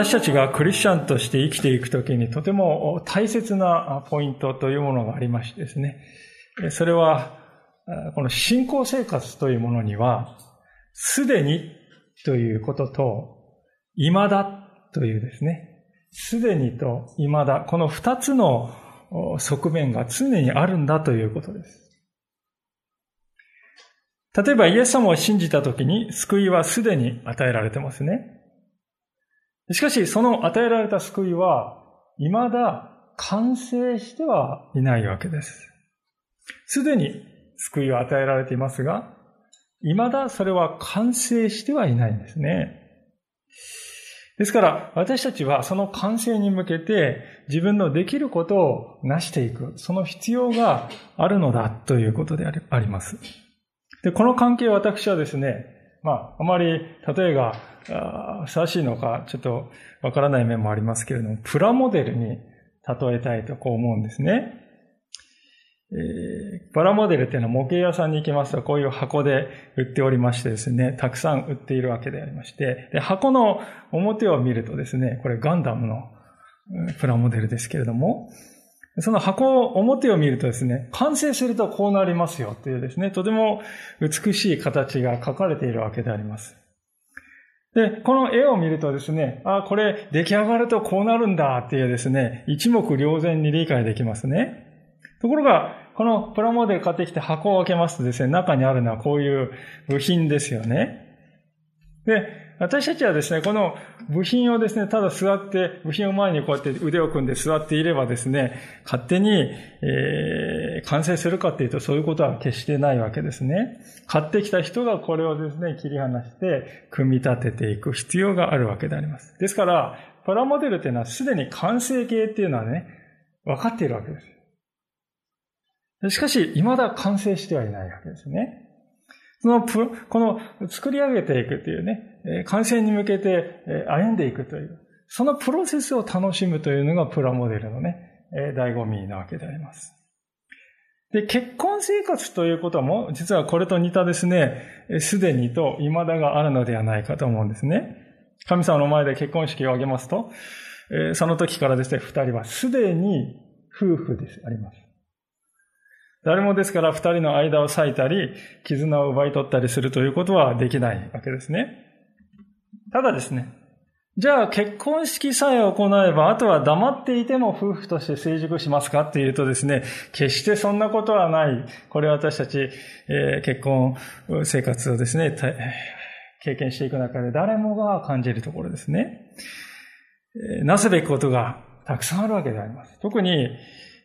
私たちがクリスチャンとして生きていくときにとても大切なポイントというものがありましてですね。それは、この信仰生活というものには、すでにということと、未だというですね。すでにと未だ、この二つの側面が常にあるんだということです。例えばイエス様を信じたときに救いはすでに与えられてますね。しかし、その与えられた救いは、未だ完成してはいないわけです。すでに救いを与えられていますが、未だそれは完成してはいないんですね。ですから、私たちはその完成に向けて自分のできることを成していく、その必要があるのだということであります。で、この関係を私はですね、まあ、あまり例えがふさわしいのか、ちょっとわからない面もありますけれども、プラモデルに例えたいとこう思うんですね。えー、プラモデルっていうのは模型屋さんに行きますと、こういう箱で売っておりましてですね、たくさん売っているわけでありまして、で箱の表を見るとですね、これガンダムのプラモデルですけれども、その箱、表を見るとですね、完成するとこうなりますよというですね、とても美しい形が描かれているわけであります。で、この絵を見るとですね、あ、これ出来上がるとこうなるんだっていうですね、一目瞭然に理解できますね。ところが、このプラモデル買ってきて箱を開けますとですね、中にあるのはこういう部品ですよね。で、私たちはですね、この部品をですね、ただ座って、部品を前にこうやって腕を組んで座っていればですね、勝手に、えー、完成するかっていうとそういうことは決してないわけですね。買ってきた人がこれをですね、切り離して、組み立てていく必要があるわけであります。ですから、プラモデルっていうのはすでに完成形っていうのはね、分かっているわけです。しかし、未だ完成してはいないわけですね。そのプこの作り上げていくというね、完成に向けて歩んでいくという、そのプロセスを楽しむというのがプラモデルのね、醍醐味なわけであります。で、結婚生活ということも、実はこれと似たですね、すでにと未だがあるのではないかと思うんですね。神様の前で結婚式を挙げますと、その時からですね、二人はすでに夫婦です、あります。誰もですから二人の間を裂いたり、絆を奪い取ったりするということはできないわけですね。ただですね、じゃあ結婚式さえ行えば、あとは黙っていても夫婦として成熟しますかっていうとですね、決してそんなことはない。これは私たち、えー、結婚生活をですね、経験していく中で誰もが感じるところですね。なすべきことがたくさんあるわけであります。特に、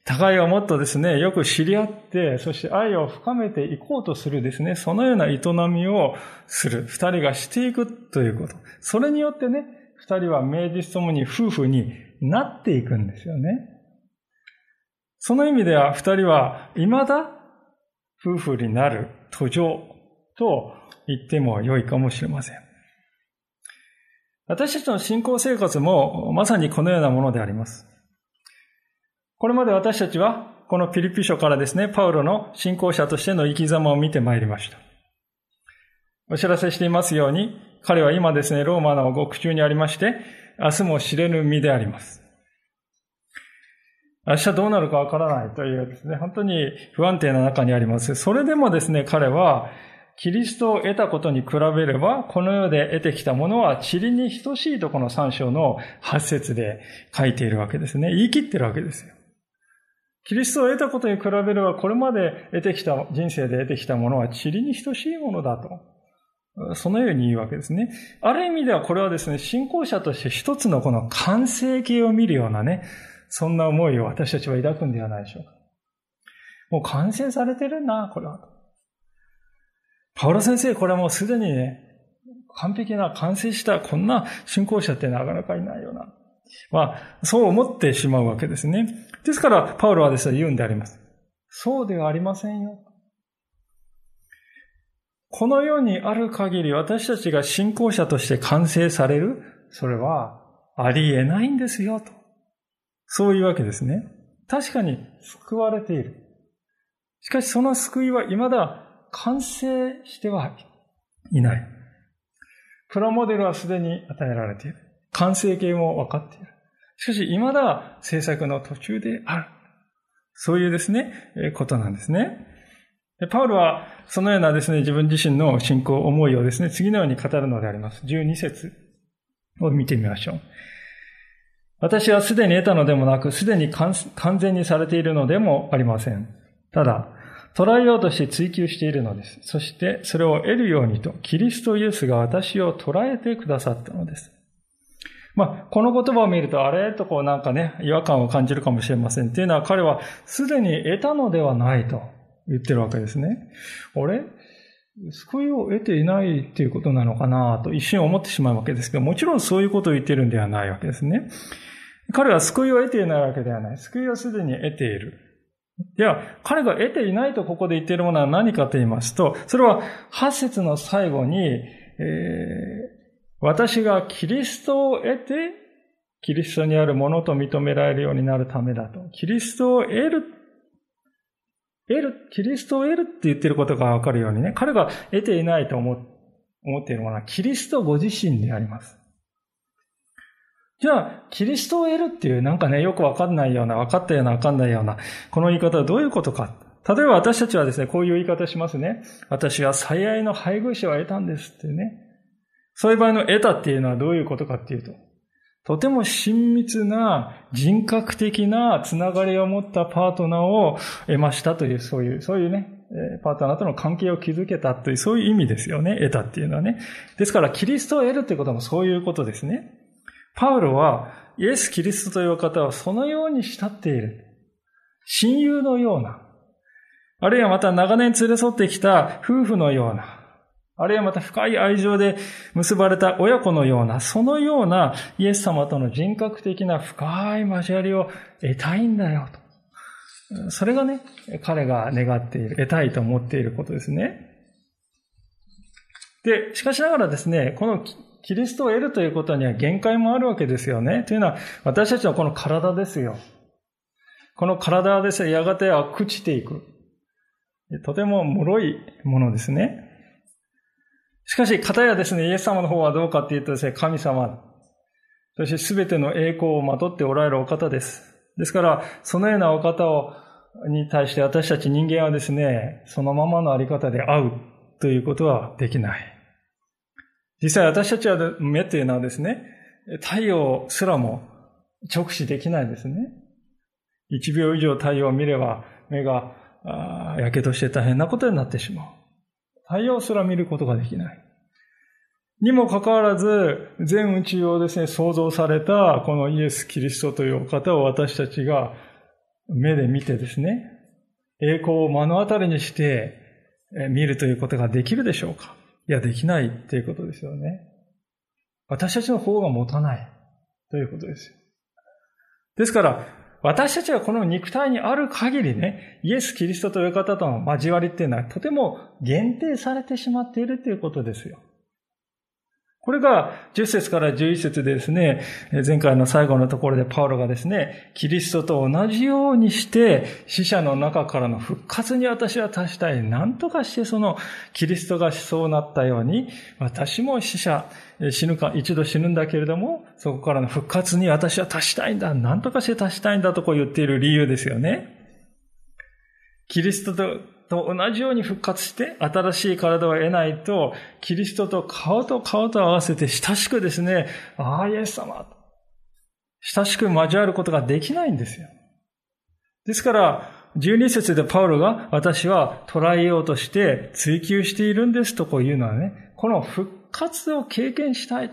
互いをもっとですね、よく知り合って、そして愛を深めていこうとするですね、そのような営みをする。二人がしていくということ。それによってね、二人は名実ともに夫婦になっていくんですよね。その意味では二人は未だ夫婦になる途上と言っても良いかもしれません。私たちの信仰生活もまさにこのようなものであります。これまで私たちは、このピリピ書からですね、パウロの信仰者としての生き様を見てまいりました。お知らせしていますように、彼は今ですね、ローマの獄中にありまして、明日も知れぬ身であります。明日どうなるかわからないというですね、本当に不安定な中にあります。それでもですね、彼は、キリストを得たことに比べれば、この世で得てきたものは塵に等しいとこの三章の八節で書いているわけですね。言い切ってるわけですよ。キリストを得たことに比べれば、これまで得てきた、人生で得てきたものは塵に等しいものだと。そのように言うわけですね。ある意味ではこれはですね、信仰者として一つのこの完成形を見るようなね、そんな思いを私たちは抱くんではないでしょうか。もう完成されてるな、これは。パウロ先生、これはもうすでにね、完璧な完成したこんな信仰者ってなかなかいないよな。まあ、そう思ってしまうわけですね。ですから、パウロはですね、言うんであります。そうではありませんよ。この世にある限り私たちが信仰者として完成される、それはありえないんですよ、と。そういうわけですね。確かに救われている。しかしその救いは未だ完成してはいない。プラモデルはすでに与えられている。完成形も分かっている。しかし未だ制作の途中である。そういうですね、ことなんですね。パウルはそのようなですね、自分自身の信仰、思いをですね、次のように語るのであります。12節を見てみましょう。私はすでに得たのでもなく、すでに完全にされているのでもありません。ただ、捉えようとして追求しているのです。そして、それを得るようにと、キリストイエスが私を捉えてくださったのです。まあ、この言葉を見ると、あれ？とこうなんかね、違和感を感じるかもしれません。っていうのは彼はすでに得たのではないと言ってるわけですね。あれ救いを得ていないっていうことなのかなと一瞬思ってしまうわけですけど、もちろんそういうことを言ってるんではないわけですね。彼は救いを得ていないわけではない。救いをすでに得ている。では、彼が得ていないとここで言っているものは何かと言いますと、それは8節の最後に、えー、私がキリストを得て、キリストにあるものと認められるようになるためだと。キリストを得る、得る、キリストを得るって言ってることがわかるようにね、彼が得ていないと思っているものは、キリストご自身であります。じゃあ、キリストを得るっていう、なんかね、よくわかんないような、わかったような、わかんないような、この言い方はどういうことか。例えば私たちはですね、こういう言い方しますね。私は最愛の配偶者を得たんですってね。そういう場合の得たっていうのはどういうことかっていうと、とても親密な人格的なつながりを持ったパートナーを得ましたという、そういう、そういうね、パートナーとの関係を築けたという、そういう意味ですよね。得たっていうのはね。ですから、キリストを得るということもそういうことですね。パウロは、イエス・キリストという方はそのように慕っている。親友のような。あるいはまた長年連れ添ってきた夫婦のような。あるいはまた深い愛情で結ばれた親子のような、そのようなイエス様との人格的な深い交わりを得たいんだよと。それがね、彼が願っている、得たいと思っていることですね。で、しかしながらですね、このキリストを得るということには限界もあるわけですよね。というのは、私たちはこの体ですよ。この体はですね、やがては朽ちていく。とても脆いものですね。しかし、方やですね、イエス様の方はどうかっていうとですね、神様、そして全ての栄光をまとっておられるお方です。ですから、そのようなお方を、に対して私たち人間はですね、そのままのあり方で会うということはできない。実際私たちは目というのはですね、太陽すらも直視できないですね。一秒以上太陽を見れば目がやけどして大変なことになってしまう。太陽すら見ることができない。にもかかわらず、全宇宙をですね、創造されたこのイエス・キリストというお方を私たちが目で見てですね、栄光を目の当たりにして見るということができるでしょうか？いや、できないっていうことですよね。私たちの方が持たないということですよ。ですから、私たちはこの肉体にある限りね、イエス・キリストという方との交わりっていうのはとても限定されてしまっているということですよ。これが10節から11節でですね、前回の最後のところでパウロがですね、キリストと同じようにして死者の中からの復活に私は達したい。何とかしてそのキリストがそうなったように、私も死者、死ぬか、一度死ぬんだけれども、そこからの復活に私は達したいんだ。何とかして達したいんだとこう言っている理由ですよね。キリストとと同じように復活して新しい体を得ないと、キリストと顔と顔と合わせて親しくですね、ああ、イエス様。親しく交わることができないんですよ。ですから、12節でパウロが私は捉えようとして追求しているんですとこういうのはね、この復活を経験したい。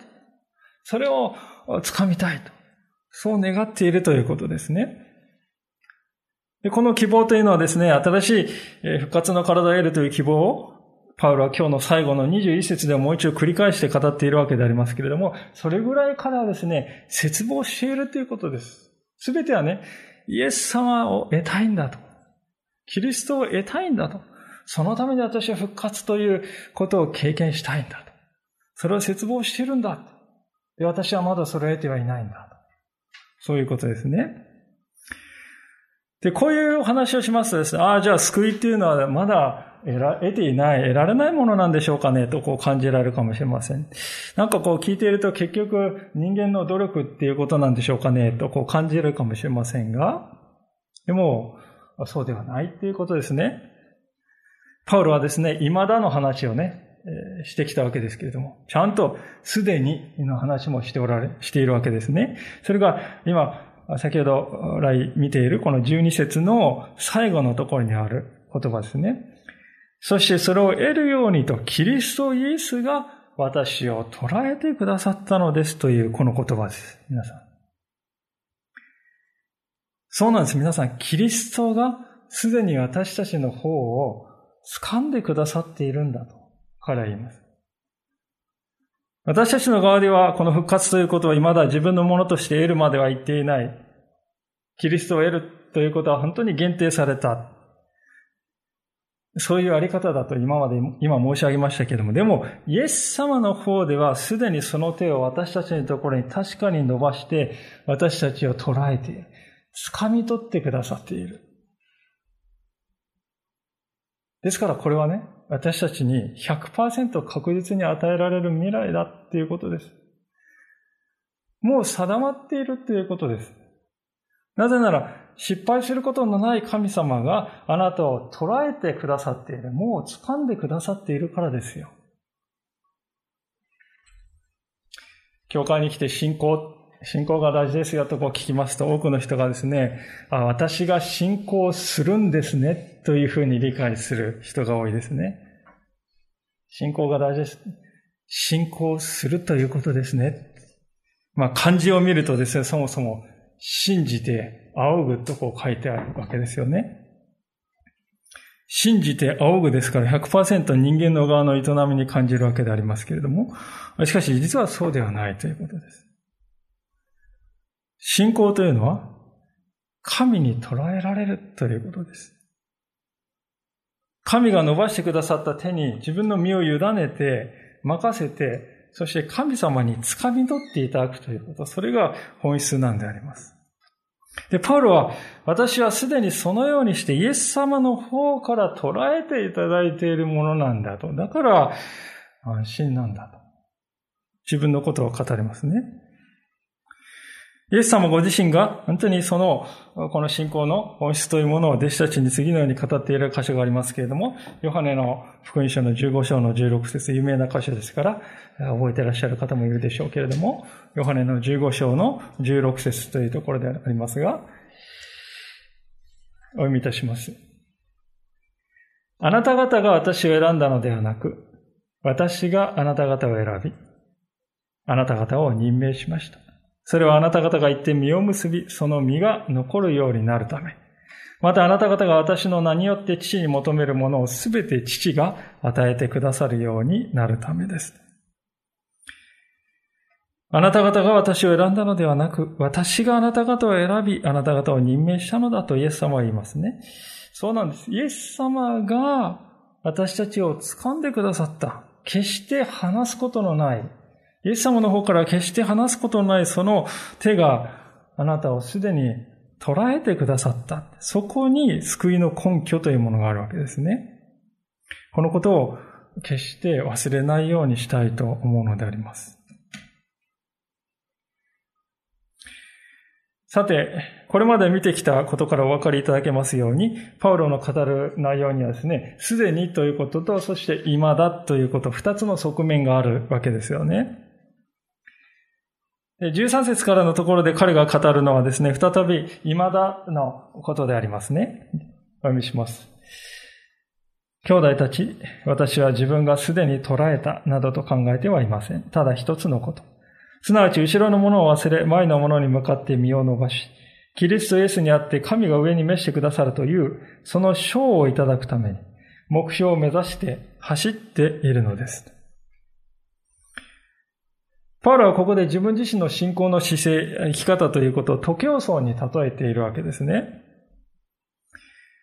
それを掴みたいと。そう願っているということですね。でこの希望というのはですね、新しい復活の体を得るという希望をパウロは今日の最後の21節でもう一度繰り返して語っているわけでありますけれども、それぐらい彼はですね、絶望しているということです。すべてはね、イエス様を得たいんだと。キリストを得たいんだと。そのために私は復活ということを経験したいんだと。それを絶望しているんだ。で、私はまだそれを得てはいないんだと。そういうことですね。で、こういうお話をしますとですね、ああ、じゃあ救いっていうのはまだ得ていない、得られないものなんでしょうかね、とこう感じられるかもしれません。なんかこう聞いていると結局人間の努力っていうことなんでしょうかね、とこう感じるかもしれませんが、でも、そうではないっていうことですね。パウロはですね、未だの話をね、してきたわけですけれども、ちゃんとすでにの話もしておられ、しているわけですね。それが今、先ほど来見ているこの12節の最後のところにある言葉ですね。そしてそれを得るようにとキリストイエスが私を捉えてくださったのですというこの言葉です。皆さん。そうなんです。皆さん、キリストがすでに私たちの方を掴んでくださっているんだと彼は言います。私たちの側ではこの復活ということを未だ自分のものとして得るまでは言っていない。キリストを得るということは本当に限定された。そういうあり方だと今まで、今申し上げましたけれども、でも、イエス様の方ではすでにその手を私たちのところに確かに伸ばして、私たちを捉えている。掴み取ってくださっている。ですからこれはね、私たちに100%確実に与えられる未来だっていうことです。もう定まっているっていうことです。なぜなら、失敗することのない神様があなたを捉えてくださっている。もう掴んでくださっているからですよ。教会に来て信仰、信仰が大事ですよとこう聞きますと多くの人がですね、あ私が信仰するんですねというふうに理解する人が多いですね。信仰が大事です。信仰するということですね。まあ漢字を見るとですね、そもそも信じて仰ぐとこう書いてあるわけですよね。信じて仰ぐですから100%人間の側の営みに感じるわけでありますけれども、しかし実はそうではないということです。信仰というのは神に捉えられるということです。神が伸ばしてくださった手に自分の身を委ねて、任せて、そして神様に掴み取っていただくということ、それが本質なんであります。で、パウロは、私はすでにそのようにしてイエス様の方から捉えていただいているものなんだと。だから、安心なんだと。自分のことを語りますね。イエス様ご自身が本当にその、この信仰の本質というものを弟子たちに次のように語っている箇所がありますけれども、ヨハネの福音書の15章の16節有名な箇所ですから、覚えてらっしゃる方もいるでしょうけれども、ヨハネの15章の16節というところでありますが、お読みいたします。あなた方が私を選んだのではなく、私があなた方を選び、あなた方を任命しました。それはあなた方が言って実を結び、その実が残るようになるため。またあなた方が私の名によって父に求めるものをすべて父が与えてくださるようになるためです。あなた方が私を選んだのではなく、私があなた方を選び、あなた方を任命したのだとイエス様は言いますね。そうなんです。イエス様が私たちを掴んでくださった。決して話すことのないイエス様の方から決して離すことのないその手があなたをすでに捉えてくださった。そこに救いの根拠というものがあるわけですね。このことを決して忘れないようにしたいと思うのであります。さて、これまで見てきたことからお分かりいただけますように、パウロの語る内容にはですね、すでにということと、そして未だということ、二つの側面があるわけですよね。13節からのところで彼が語るのはですね、再び未だのことでありますね。お読みします。兄弟たち、私は自分がすでに捉えたなどと考えてはいません。ただ一つのこと。すなわち後ろのものを忘れ、前のものに向かって身を伸ばし、キリストイエスにあって神が上に召してくださるという、その賞をいただくために、目標を目指して走っているのです。パウロはここで自分自身の信仰の姿勢、生き方ということを徒競走に例えているわけですね。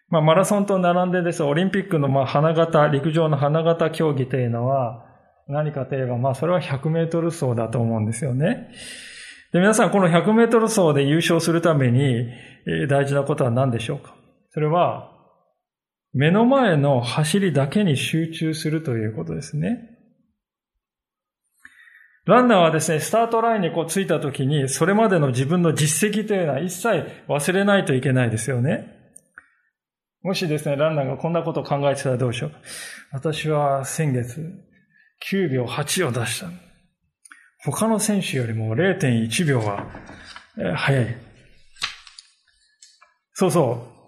まあ、マラソンと並んでです、オリンピックのまあ花形、陸上の花形競技というのは、何かといえば、まあ、それは100メートル走だと思うんですよね。で、皆さん、この100メートル走で優勝するために、大事なことは何でしょうか？それは、目の前の走りだけに集中するということですね。ランナーはですね、スタートラインにこう着いた時に、それまでの自分の実績というのは一切忘れないといけないですよね。もしですね、ランナーがこんなことを考えてたらどうしよう。私は先月9秒8を出した。他の選手よりも0.1秒は早い。そうそう。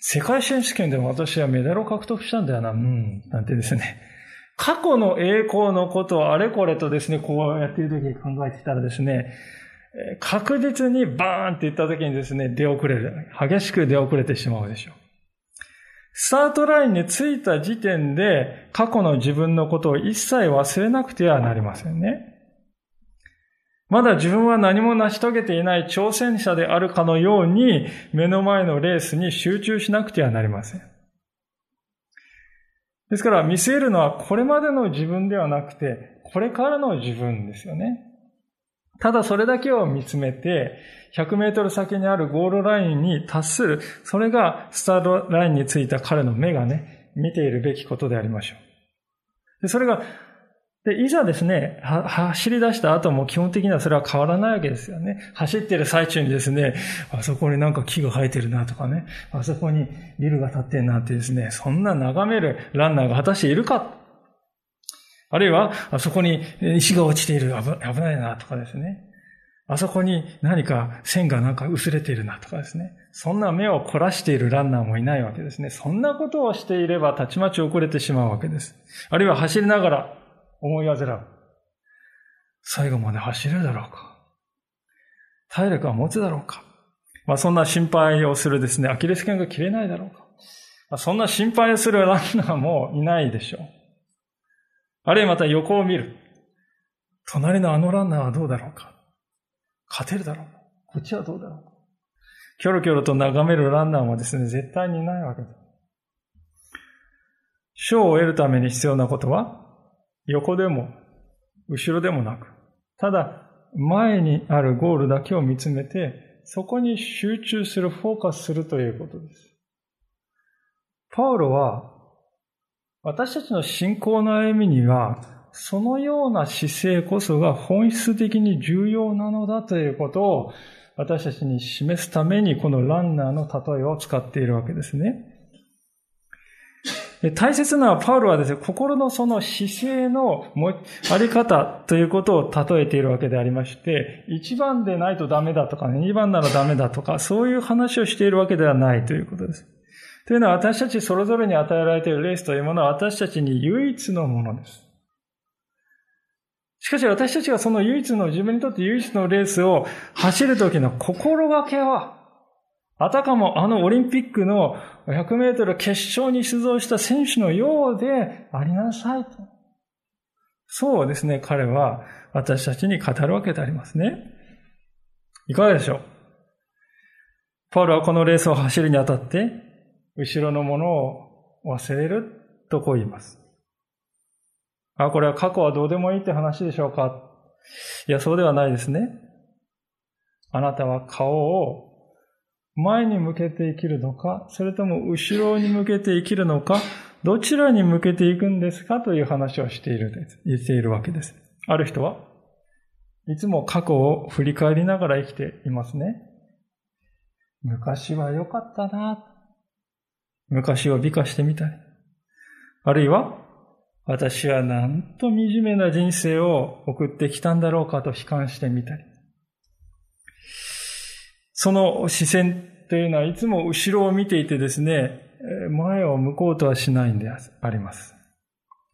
世界選手権でも私はメダルを獲得したんだよな。うん。なんてですね。過去の栄光のことをあれこれとですね、こうやっている時に考えていたらですね、確実にバーンって言った時にですね、出遅れる。激しく出遅れてしまうでしょう。スタートラインに着いた時点で過去の自分のことを一切忘れなくてはなりませんね。まだ自分は何も成し遂げていない挑戦者であるかのように目の前のレースに集中しなくてはなりません。ですから見据えるのはこれまでの自分ではなくてこれからの自分ですよね。ただそれだけを見つめて、100メートル先にあるゴールラインに達する、それがスタートラインについた彼の目がね、見ているべきことでありましょう。でそれが、で、いざですね、走り出した後も基本的にはそれは変わらないわけですよね。走ってる最中にですね、あそこになんか木が生えてるなとかね、あそこにビルが建ってるなってですね、そんな眺めるランナーが果たしているかあるいは、あそこに石が落ちている、危ないなとかですね。あそこに何か線がなんか薄れているなとかですね。そんな目を凝らしているランナーもいないわけですね。そんなことをしていればたちまち遅れてしまうわけです。あるいは走りながら思い煩う。最後まで走れるだろうか体力は持つだろうかまあそんな心配をするですね、アキレス腱が切れないだろうかまあ、そんな心配をする ランナーもいないでしょう。あるいはまた横を見る。隣のあのランナーはどうだろうか勝てるだろうかこっちはどうだろうかキョロキョロと眺めるランナーもですね、絶対にいないわけです。賞を得るために必要なことは、横でも、後ろでもなく、ただ、前にあるゴールだけを見つめて、そこに集中する、フォーカスするということです。パウロは、私たちの信仰の歩みには、そのような姿勢こそが本質的に重要なのだということを私たちに示すためにこのランナーの例えを使っているわけですね。大切なパウロはですね、心のその姿勢のあり方ということを例えているわけでありまして、1番でないとダメだとかね、2番ならダメだとか、そういう話をしているわけではないということです。というのは私たちそれぞれに与えられているレースというものは私たちに唯一のものです。しかし私たちがその唯一の、自分にとって唯一のレースを走るときの心がけは、あたかもあのオリンピックの100メートル決勝に出場した選手のようでありなさいと。そうですね、彼は私たちに語るわけでありますね。いかがでしょう？パウロはこのレースを走るにあたって、後ろのものを忘れるとこう言います。あ、これは過去はどうでもいいって話でしょうか？いや、そうではないですね。あなたは顔を前に向けて生きるのか、それとも後ろに向けて生きるのか、どちらに向けていくんですかという話をしているです。言っているわけです。ある人はいつも過去を振り返りながら生きていますね。昔は良かったな。昔を美化してみたり。あるいは、私はなんと惨めな人生を送ってきたんだろうかと悲観してみたり。その視線というのはいつも後ろを見ていてですね、前を向こうとはしないんであります。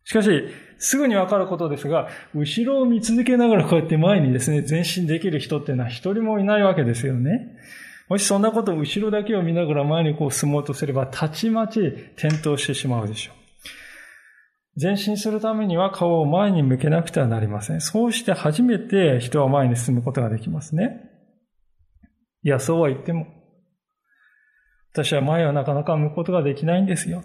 しかし、すぐにわかることですが、後ろを見続けながらこうやって前にですね、前進できる人っていうのは一人もいないわけですよね。もしそんなことを後ろだけを見ながら前にこう進もうとすれば、たちまち転倒してしまうでしょう。前進するためには顔を前に向けなくてはなりません。そうして初めて人は前に進むことができますね。いや、そうは言っても、私は前はなかなか向くことができないんですよ。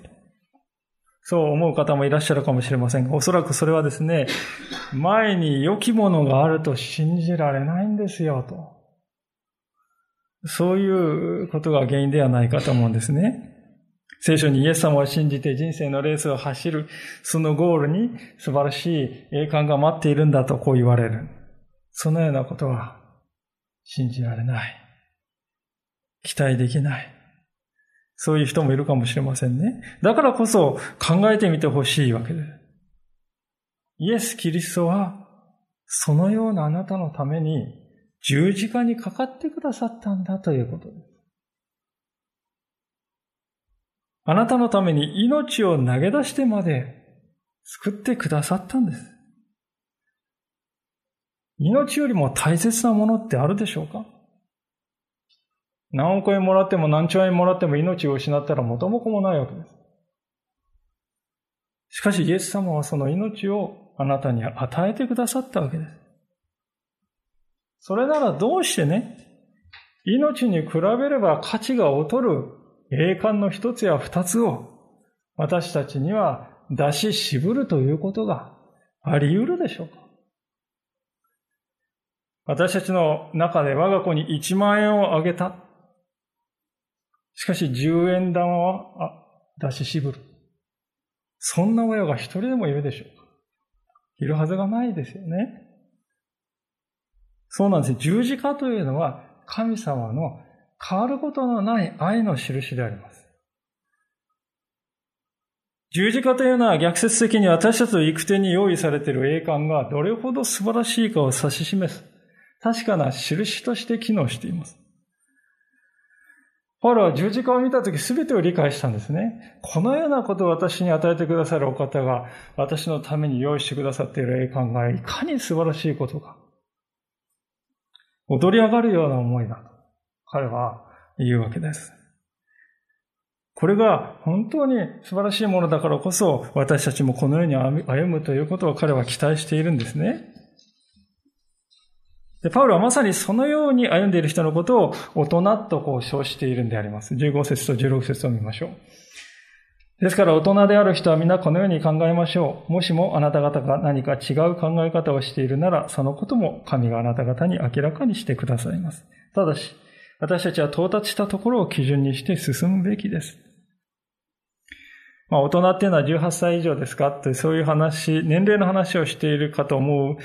そう思う方もいらっしゃるかもしれませんが、おそらくそれはですね、前に良きものがあると信じられないんですよ、と。そういうことが原因ではないかと思うんですね。聖書にイエス様を信じて人生のレースを走る、そのゴールに素晴らしい栄冠が待っているんだとこう言われる。そのようなことは信じられない。期待できない。そういう人もいるかもしれませんね。だからこそ考えてみてほしいわけです。イエス・キリストはそのようなあなたのために十字架にかかってくださったんだということです。あなたのために命を投げ出してまで救ってくださったんです。命よりも大切なものってあるでしょうか？何億円もらっても何兆円もらっても命を失ったら元も子もないわけです。しかしイエス様はその命をあなたに与えてくださったわけです。それならどうしてね、命に比べれば価値が劣る栄冠の一つや二つを私たちには出し渋るということがあり得るでしょうか私たちの中で我が子に1万円をあげた。しかし10円玉は出し渋る。そんな親が一人でもいるでしょうかいるはずがないですよね。そうなんです十字架というのは神様の変わることのない愛の印であります。十字架というのは逆説的に私たちの行く手に用意されている栄冠がどれほど素晴らしいかを指し示す確かな印として機能しています。パウロは十字架を見たとき全てを理解したんですね。このようなことを私に与えてくださるお方が私のために用意してくださっている栄冠がいかに素晴らしいことか。踊り上がるような思いだと彼は言うわけです。これが本当に素晴らしいものだからこそ私たちもこのように歩むということを彼は期待しているんですね。で、パウロはまさにそのように歩んでいる人のことを大人とこう称しているんであります。15節と16節を見ましょう。ですから大人である人は皆このように考えましょう。もしもあなた方が何か違う考え方をしているなら、そのことも神があなた方に明らかにしてくださいます。ただし、私たちは到達したところを基準にして進むべきです。まあ、大人っていうのは18歳以上ですか？ってそういう話、年齢の話をしているかと思う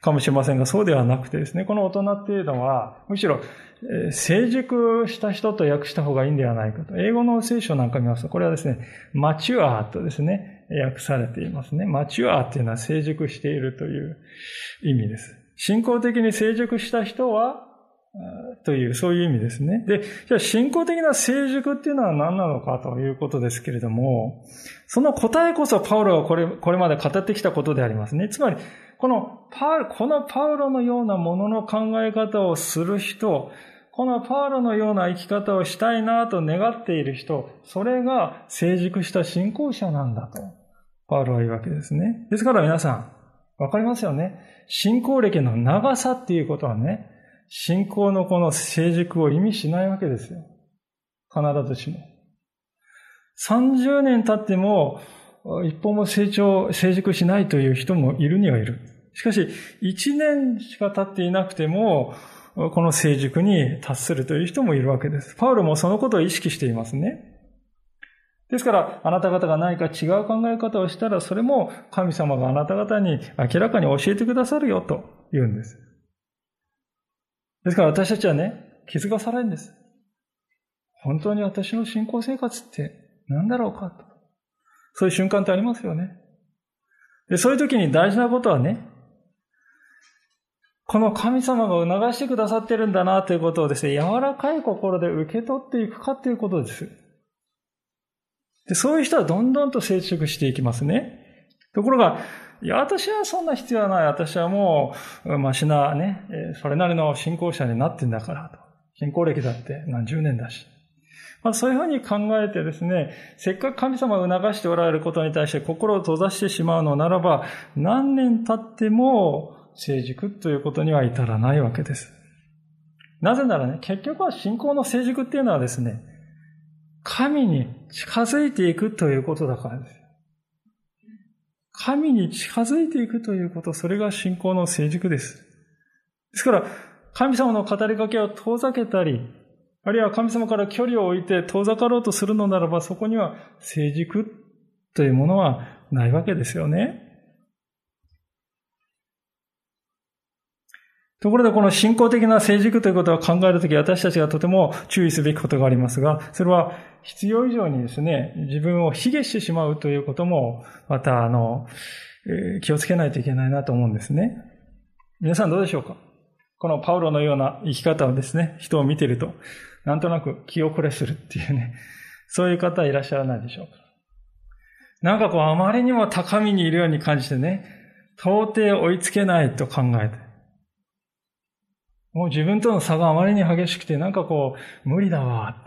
かもしれませんが、そうではなくてですね、この大人っていうのは、むしろ、成熟した人と訳した方がいいんではないかと。英語の聖書なんか見ますと、これはですね、マチュアーとですね、訳されていますね。マチュアーっていうのは成熟しているという意味です。信仰的に成熟した人は、という、そういう意味ですね。で、じゃあ信仰的な成熟っていうのは何なのかということですけれども、その答えこそパウロがこれ、これまで語ってきたことでありますね。つまり、このパウロ、このパウロのようなものの考え方をする人、このパウロのような生き方をしたいなと願っている人、それが成熟した信仰者なんだと、パウロは言うわけですね。ですから皆さん、わかりますよね。信仰歴の長さっていうことはね、信仰のこの成熟を意味しないわけですよ。必ずしも。30年経っても、一歩も成長、成熟しないという人もいるにはいる。しかし、一年しか経っていなくても、この成熟に達するという人もいるわけです。パウロもそのことを意識していますね。ですから、あなた方が何か違う考え方をしたら、それも神様があなた方に明らかに教えてくださるよと言うんです。ですから私たちはね、気づかされるんです。本当に私の信仰生活って何だろうかと。そういう瞬間ってありますよね。で、そういう時に大事なことはね、この神様が促してくださってるんだなということをですね、柔らかい心で受け取っていくかということです。で、そういう人はどんどんと成熟していきますね。ところが、いや、私はそんな必要はない。私はもう、ましなね、それなりの信仰者になってんだからと。信仰歴だって何十年だし。まあ、そういうふうに考えてですね、せっかく神様を促しておられることに対して心を閉ざしてしまうのならば、何年経っても成熟ということには至らないわけです。なぜならね、結局は信仰の成熟っていうのはですね、神に近づいていくということだからです。神に近づいていくということ、それが信仰の成熟です。ですから、神様の語りかけを遠ざけたり、あるいは神様から距離を置いて遠ざかろうとするのならば、そこには成熟というものはないわけですよね。ところでこの信仰的な成熟ということを考えるとき私たちがとても注意すべきことがありますが、それは必要以上にですね、自分を卑下してしまうということも、またあの、気をつけないといけないなと思うんですね。皆さんどうでしょうか？このパウロのような生き方をですね、人を見てると、なんとなく気遅れするっていうね、そういう方いらっしゃらないでしょうか。なんかこう、あまりにも高みにいるように感じてね、到底追いつけないと考えて。もう自分との差があまりに激しくて、なんかこう、無理だわ。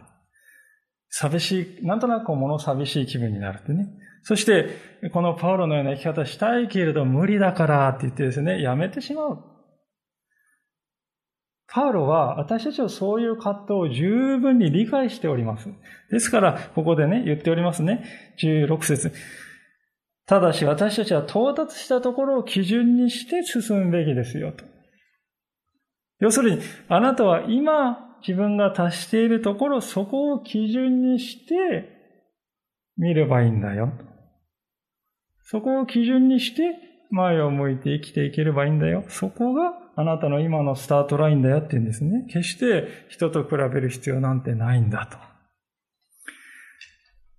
寂しい、なんとなくこう物寂しい気分になるってね。そして、このパウロのような生き方したいけれど無理だからって言ってですね、やめてしまう。パウロは私たちはそういう葛藤を十分に理解しております。ですから、ここでね、言っておりますね。16節ただし私たちは到達したところを基準にして進むべきですよと。要するに、あなたは今自分が達しているところ、そこを基準にして見ればいいんだよ。そこを基準にして前を向いて生きていければいいんだよ。そこがあなたの今のスタートラインだよって言うんですね。決して人と比べる必要なんてないんだと。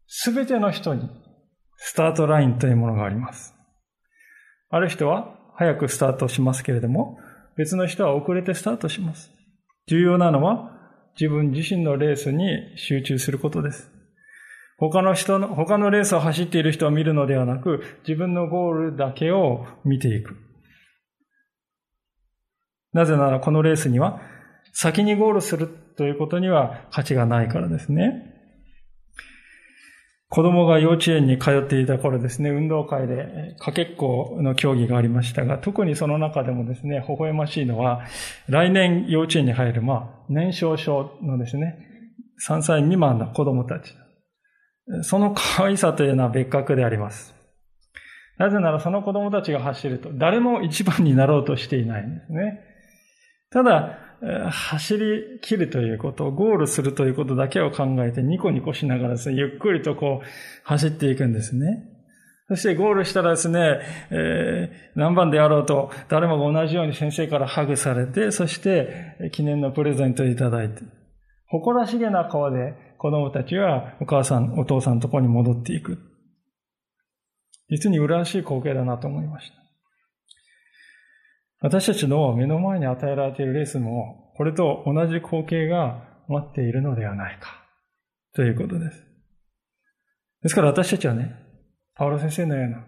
すべての人にスタートラインというものがあります。ある人は早くスタートしますけれども、別の人は遅れてスタートします。重要なのは自分自身のレースに集中することです。他の人の、他のレースを走っている人を見るのではなく、自分のゴールだけを見ていく。なぜならこのレースには、先にゴールするということには価値がないからですね。子供が幼稚園に通っていた頃ですね、運動会でかけっこの競技がありましたが、特にその中でもですね、微笑ましいのは、来年幼稚園に入る、まあ、年少症のですね、3歳未満の子供たち。その可愛さというのは別格であります。なぜならその子供たちが走ると、誰も一番になろうとしていないんですね。ただ、走り切るということ、ゴールするということだけを考えてニコニコしながらですね、ゆっくりとこう走っていくんですね。そしてゴールしたらですね、えー、何番であろうと誰もが同じように先生からハグされて、そして記念のプレゼントをいただいて、誇らしげな顔で子供たちはお母さん、お父さんのところに戻っていく。実に羨ましい光景だなと思いました。私たちの目の前に与えられているレースも、これと同じ光景が待っているのではないか、ということです。ですから私たちはね、パウロ先生のような、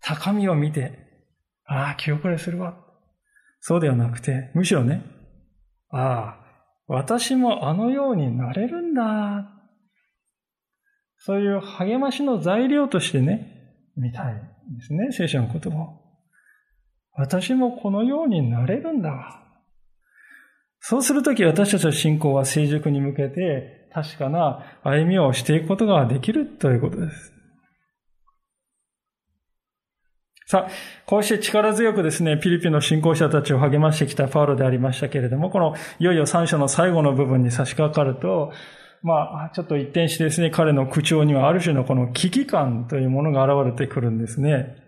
高みを見て、ああ、気遅れするわ。そうではなくて、むしろね、ああ、私もあのようになれるんだ。そういう励ましの材料としてね、見たいですね、聖書の言葉を。私もこのようになれるんだ。そうするとき私たちの信仰は成熟に向けて確かな歩みをしていくことができるということです。さあ、こうして力強くですね、ピリピの信仰者たちを励ましてきたパウロでありましたけれども、このいよいよ三章の最後の部分に差し掛かると、まあ、ちょっと一転してですね、彼の口調にはある種のこの危機感というものが現れてくるんですね。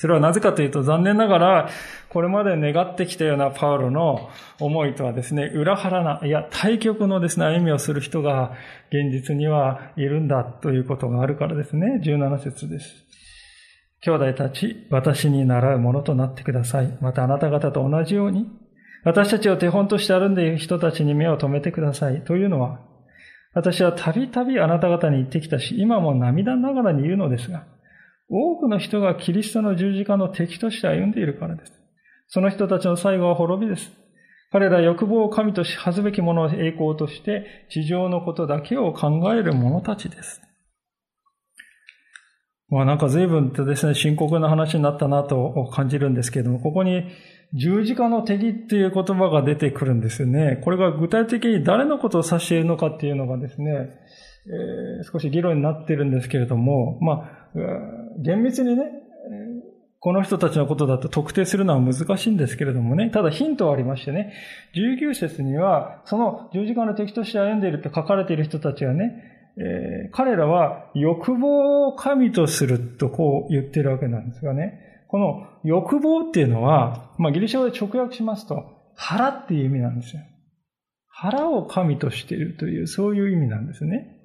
それはなぜかというと、残念ながら、これまで願ってきたようなパウロの思いとはですね、裏腹な、いや、対極のですね、歩みをする人が現実にはいるんだということがあるからですね、17節です。兄弟たち、私に習うものとなってください。またあなた方と同じように、私たちを手本として歩んでいる人たちに目を留めてください。というのは、私はたびたびあなた方に言ってきたし、今も涙ながらに言うのですが、多くの人がキリストの十字架の敵として歩んでいるからです。その人たちの最後は滅びです。彼ら欲望を神とし恥ずべきものを栄光として地上のことだけを考える者たちです。まあなんか随分とですね、深刻な話になったなと感じるんですけれども、ここに十字架の敵っていう言葉が出てくるんですよね。これが具体的に誰のことを指しているのかっていうのがですね、えー、少し議論になってるんですけれども、まあ、厳密にね、この人たちのことだと特定するのは難しいんですけれどもね、ただヒントはありましてね、19節には、その十字架の敵として歩んでいると書かれている人たちはね、えー、彼らは欲望を神とするとこう言ってるわけなんですがね、この欲望っていうのは、まあギリシャ語で直訳しますと、腹っていう意味なんですよ。腹を神としているという、そういう意味なんですね。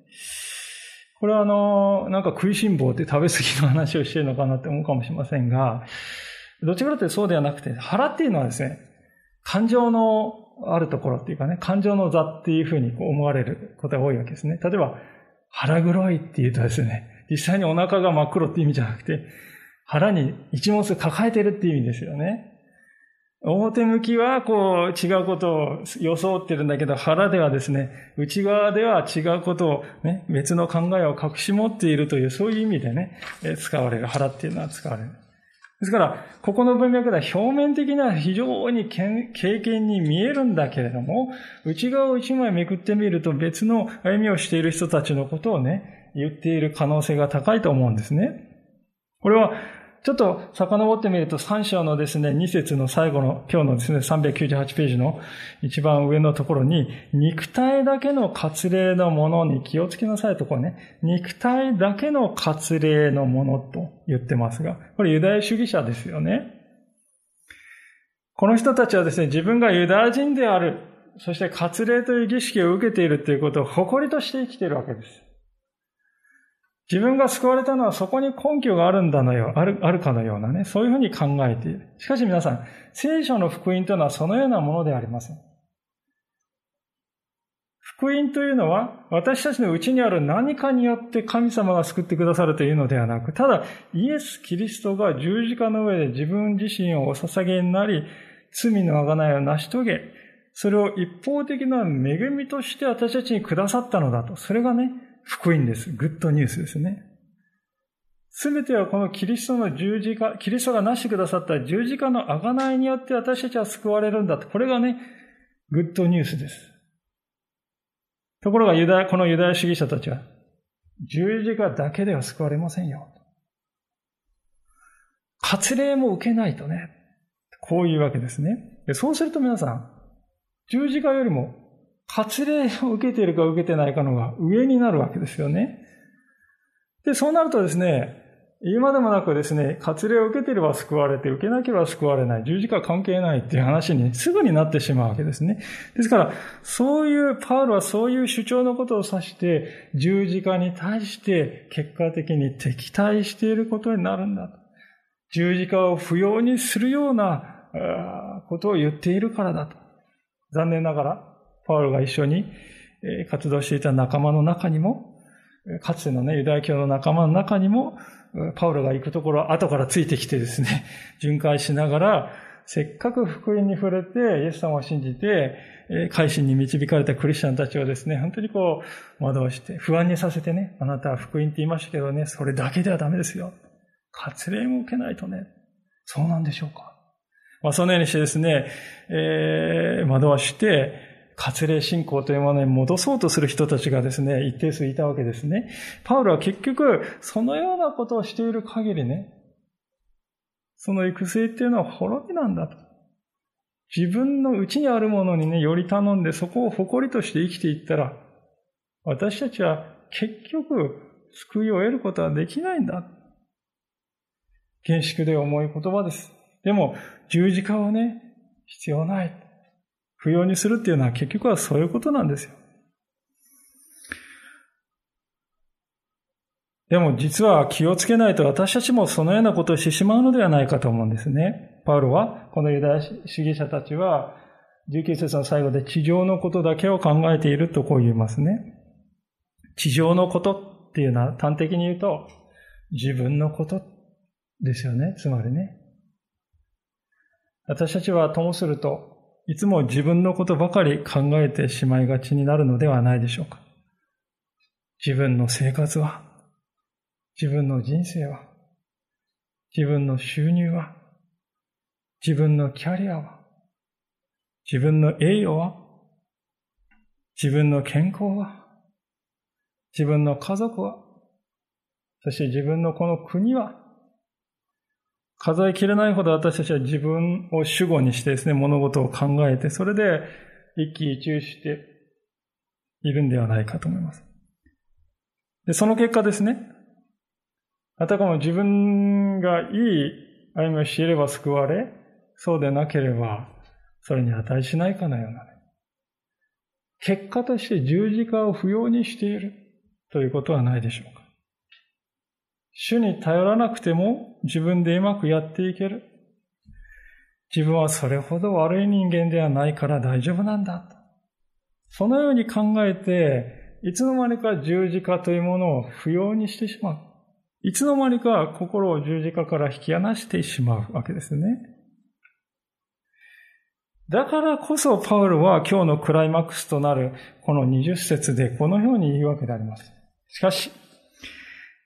これはあの、なんか食いしん坊って食べ過ぎの話をしてるのかなって思うかもしれませんが、どちらかというとそうではなくて、腹っていうのはですね、感情のあるところっていうかね、感情の座っていうふうに思われることが多いわけですね。例えば、腹黒いって言うとですね、実際にお腹が真っ黒っていう意味じゃなくて、腹に一物抱えてるっていう意味ですよね。表向きはこう違うことを装ってるんだけど、腹ではですね、内側では違うことをね、別の考えを隠し持っているという、そういう意味でね、使われる。腹っていうのは使われる。ですから、ここの文脈では表面的には非常に経験に見えるんだけれども、内側を一枚めくってみると別の歩みをしている人たちのことをね、言っている可能性が高いと思うんですね。これはちょっと遡ってみると3章のですね、2節の最後の今日のですね、398ページの一番上のところに、肉体だけの割礼のものに気をつけなさいところね、肉体だけの割礼のものと言ってますが、これユダヤ主義者ですよね。この人たちはですね、自分がユダヤ人である、そして割礼という儀式を受けているということを誇りとして生きているわけです。自分が救われたのはそこに根拠があるんだのよ、ある、あるかのようなね、そういうふうに考えている。しかし皆さん、聖書の福音というのはそのようなものでありません。福音というのは、私たちのうちにある何かによって神様が救ってくださるというのではなく、ただ、イエス・キリストが十字架の上で自分自身をお捧げになり、罪の贖いを成し遂げ、それを一方的な恵みとして私たちにくださったのだと。それがね、福音です。グッドニュースですね。すべてはこのキリストの十字架、キリストがなしてくださった十字架の贖いによって私たちは救われるんだと。これがね、グッドニュースです。ところがユダヤ、このユダヤ主義者たちは、十字架だけでは救われませんよ。割礼も受けないとね。こういうわけですね。そうすると皆さん、十字架よりも割礼を受けているか受けてないかのが上になるわけですよね。で、そうなるとですね、言うまでもなくですね、割礼を受けていれば救われて、受けなければ救われない、十字架関係ないっていう話にすぐになってしまうわけですね。ですから、そういう、パウロはそういう主張のことを指して、十字架に対して結果的に敵対していることになるんだと。十字架を不要にするようなことを言っているからだと。残念ながら、パウロが一緒に活動していた仲間の中にも、かつてのね、ユダヤ教の仲間の中にも、パウロが行くところ後からついてきてですね、巡回しながら、せっかく福音に触れて、イエス様を信じて、改心に導かれたクリスチャンたちをですね、本当にこう、惑わして、不安にさせてね、あなたは福音って言いましたけどね、それだけではダメですよ。割礼も受けないとね、そうなんでしょうか。まあ、そのようにしてですね、えー、惑わして、割礼信仰というものに戻そうとする人たちがですね、一定数いたわけですね。パウロは結局、そのようなことをしている限りね、その育成っていうのは滅びなんだと。自分の内にあるものにね、より頼んで、そこを誇りとして生きていったら、私たちは結局、救いを得ることはできないんだ。厳粛で重い言葉です。でも、十字架はね、必要ない。不要にするっていうのは結局はそういうことなんですよ。でも実は気をつけないと私たちもそのようなことをしてしまうのではないかと思うんですね。パウロは、このユダヤ主義者たちは、19節の最後で地上のことだけを考えているとこう言いますね。地上のことっていうのは端的に言うと、自分のことですよね。つまりね。私たちはともすると、いつも自分のことばかり考えてしまいがちになるのではないでしょうか。自分の生活は、自分の人生は、自分の収入は、自分のキャリアは、自分の栄誉は、自分の健康は、自分の家族は、そして自分のこの国は、数えきれないほど私たちは自分を主語にしてですね、物事を考えて、それで一喜一憂しているんではないかと思います。で、その結果ですね、あたかも自分がいい歩みをしていれば救われ、そうでなければ、それに値しないかのようなね。結果として十字架を不要にしているということはないでしょうか。主に頼らなくても自分でうまくやっていける。自分はそれほど悪い人間ではないから大丈夫なんだ。そのように考えて、いつの間にか十字架というものを不要にしてしまう。いつの間にか心を十字架から引き離してしまうわけですね。だからこそパウルは今日のクライマックスとなるこの20節でこのように言うわけであります。しかし、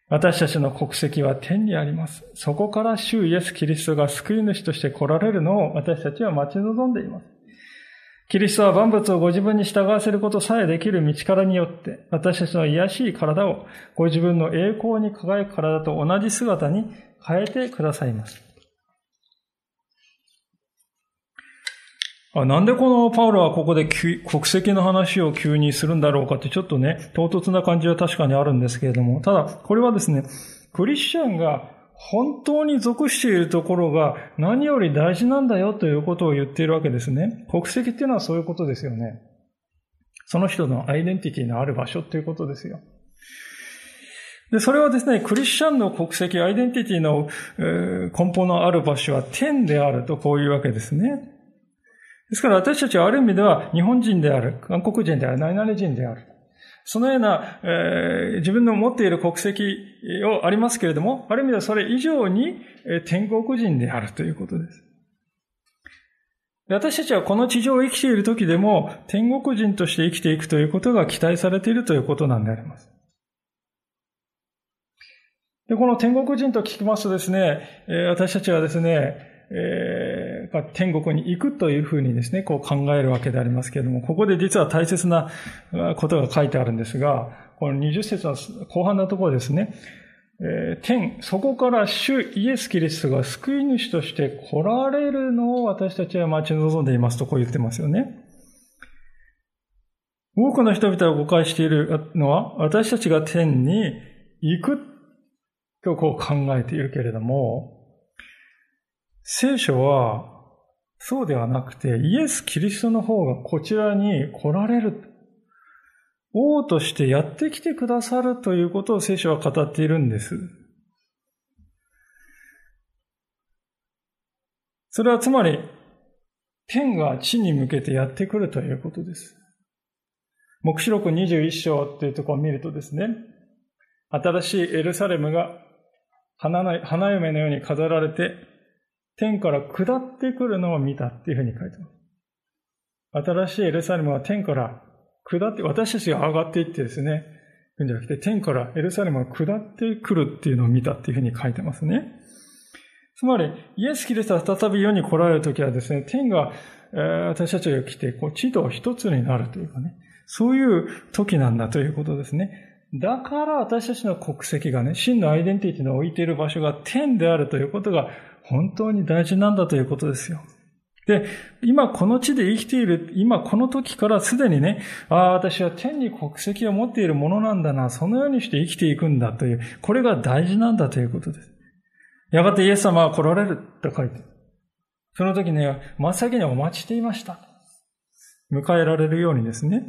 私たちの国籍は天にあります。そこから主イエス・キリストが救い主として来られるのを私たちは待ち望んでいます。キリストは万物をご自分に従わせることさえできる道からによって、私たちの癒しい体をご自分の栄光に輝く体と同じ姿に変えてくださいます。あなんでこのパウロはここで国籍の話を急にするんだろうかってちょっとね、唐突な感じは確かにあるんですけれども、ただ、これはですね、クリスチャンが本当に属しているところが何より大事なんだよということを言っているわけですね。国籍っていうのはそういうことですよね。その人のアイデンティティのある場所っていうことですよ。で、それはですね、クリスチャンの国籍、アイデンティティの、根本のある場所は天であるとこういうわけですね。ですから私たちはある意味では日本人である、韓国人である、何々人である。そのような、えー、自分の持っている国籍をありますけれども、ある意味ではそれ以上に、えー、天国人であるということです。私たちはこの地上を生きている時でも天国人として生きていくということが期待されているということなんであります。で、この天国人と聞きますとですね、私たちはですね、えー、天国に行くというふうにですね、こう考えるわけでありますけれども、ここで実は大切なことが書いてあるんですが、この20節の後半のところですね、えー、天、そこから主イエス・キリストが救い主として来られるのを私たちは待ち望んでいますとこう言ってますよね。多くの人々が誤解しているのは、私たちが天に行くとこう考えているけれども、聖書は、そうではなくて、イエス・キリストの方がこちらに来られる。王としてやってきてくださるということを聖書は語っているんです。それはつまり、天が地に向けてやってくるということです。目視録21章というところを見るとですね、新しいエルサレムが花嫁のように飾られて、天から下ってくるのを見たっていうふうに書いてます。新しいエルサレムは天から下って、私たちが上がっていってですね、じゃなくて天からエルサレムが下ってくるっていうのを見たっていうふうに書いてますね。つまり、イエス・キリストが再び世に来られるときはですね、天が、えー、私たちが来て、こう、地と一つになるというかね、そういう時なんだということですね。だから私たちの国籍がね、真のアイデンティティの置いている場所が天であるということが本当に大事なんだということですよ。で、今この地で生きている、今この時からすでにね、ああ、私は天に国籍を持っているものなんだな、そのようにして生きていくんだという、これが大事なんだということです。やがてイエス様は来られると書いて、その時ね、真っ先にお待ちしていました。迎えられるようにですね。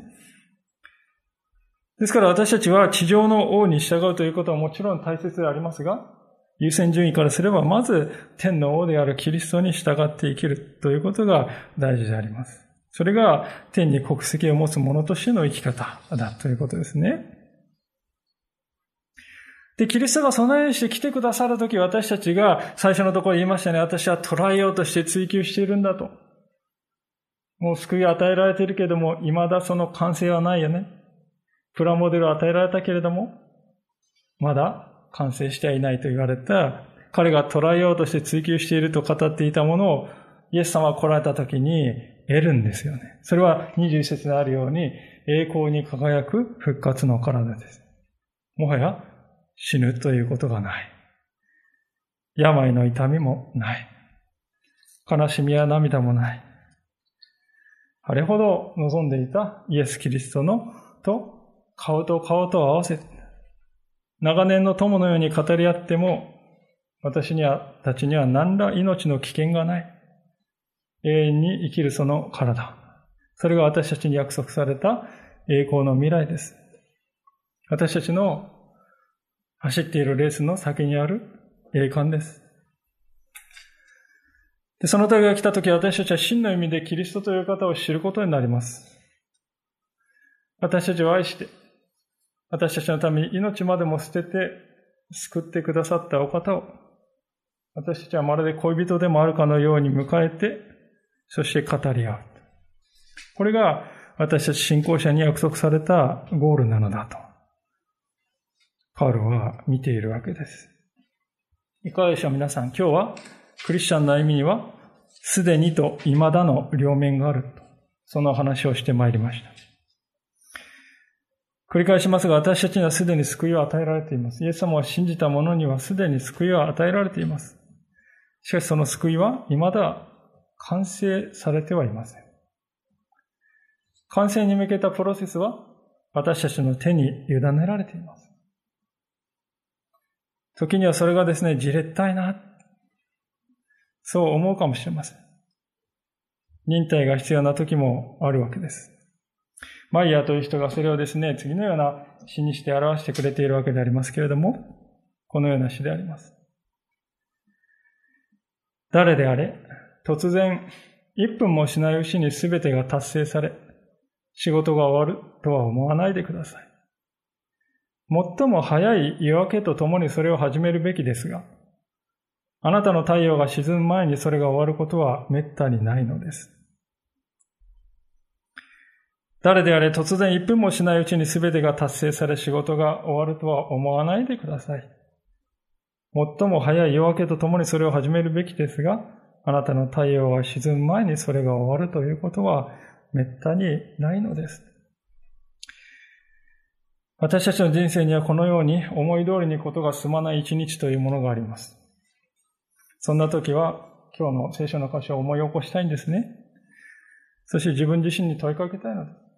ですから私たちは地上の王に従うということはもちろん大切でありますが、優先順位からすれば、まず天の王であるキリストに従って生きるということが大事であります。それが天に国籍を持つ者としての生き方だということですね。で、キリストがそのようにして来てくださるとき、私たちが最初のところ言いましたね。私は捉えようとして追求しているんだと。もう救い与えられているけれども、未だその完成はないよね。プラモデル与えられたけれども、まだ完成してはいないと言われた、彼が捉えようとして追求していると語っていたものを、イエス様が来られた時に得るんですよね。それは21節であるように、栄光に輝く復活の体です。もはや死ぬということがない。病の痛みもない。悲しみや涙もない。あれほど望んでいたイエス・キリストのと顔と顔と合わせて、長年の友のように語り合っても、私には、たちには何ら命の危険がない。永遠に生きるその体。それが私たちに約束された栄光の未来です。私たちの走っているレースの先にある栄冠です。でその時が来た時私たちは真の意味でキリストという方を知ることになります。私たちを愛して、私たちのために命までも捨てて救ってくださったお方を、私たちはまるで恋人でもあるかのように迎えて、そして語り合う。これが私たち信仰者に約束されたゴールなのだと。パウロは見ているわけです。いかがでしょう皆さん。今日はクリスチャンの歩みには、すでにと未だの両面があると。その話をしてまいりました。繰り返しますが、私たちにはすでに救いを与えられています。イエス様を信じた者にはすでに救いを与えられています。しかしその救いは未だ完成されてはいません。完成に向けたプロセスは私たちの手に委ねられています。時にはそれがですね、じれったいな。そう思うかもしれません。忍耐が必要な時もあるわけです。マイヤーという人がそれをですね、次のような詩にして表してくれているわけでありますけれども、このような詩であります。誰であれ、突然、一分もしないうちに全てが達成され、仕事が終わるとは思わないでください。最も早い夜明けとともにそれを始めるべきですが、あなたの太陽が沈む前にそれが終わることは滅多にないのです。誰であれ突然1分もしないうちに全てが達成され仕事が終わるとは思わないでください。最も早い夜明けとともにそれを始めるべきですが、あなたの太陽が沈む前にそれが終わるということは滅多にないのです。私たちの人生にはこのように思い通りにことが進まない一日というものがあります。そんな時は今日の聖書の箇所を思い起こしたいんですね。そして自分自身に問いかけたいのです。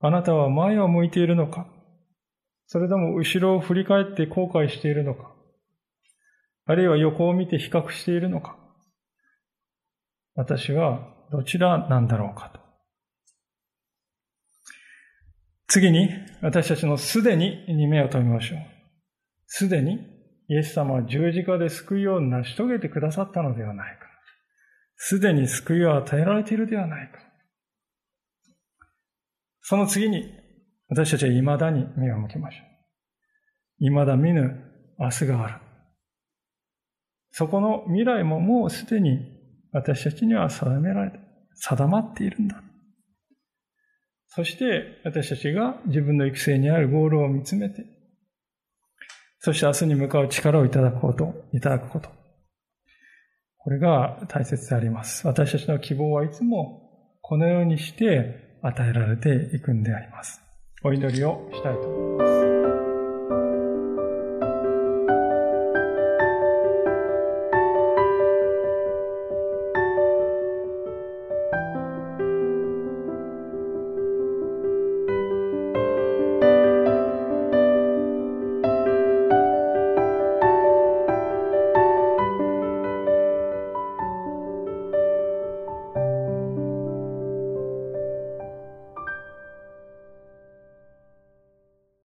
あなたは前を向いているのか？それとも後ろを振り返って後悔しているのか？あるいは横を見て比較しているのか？私はどちらなんだろうかと。次に、私たちのすでにに目を留めましょう。すでに、イエス様は十字架で救いを成し遂げてくださったのではないか。すでに救いを与えられているではないか。その次に、私たちは未だに目を向けましょう。未だ見ぬ明日がある。そこの未来ももうすでに私たちには定められて、定まっているんだ。そして私たちが自分の育成にあるゴールを見つめて、そして明日に向かう力をいただくこと、いただくこと。これが大切であります。私たちの希望はいつもこのようにして与えられていくんであります。お祈りをしたいと思います。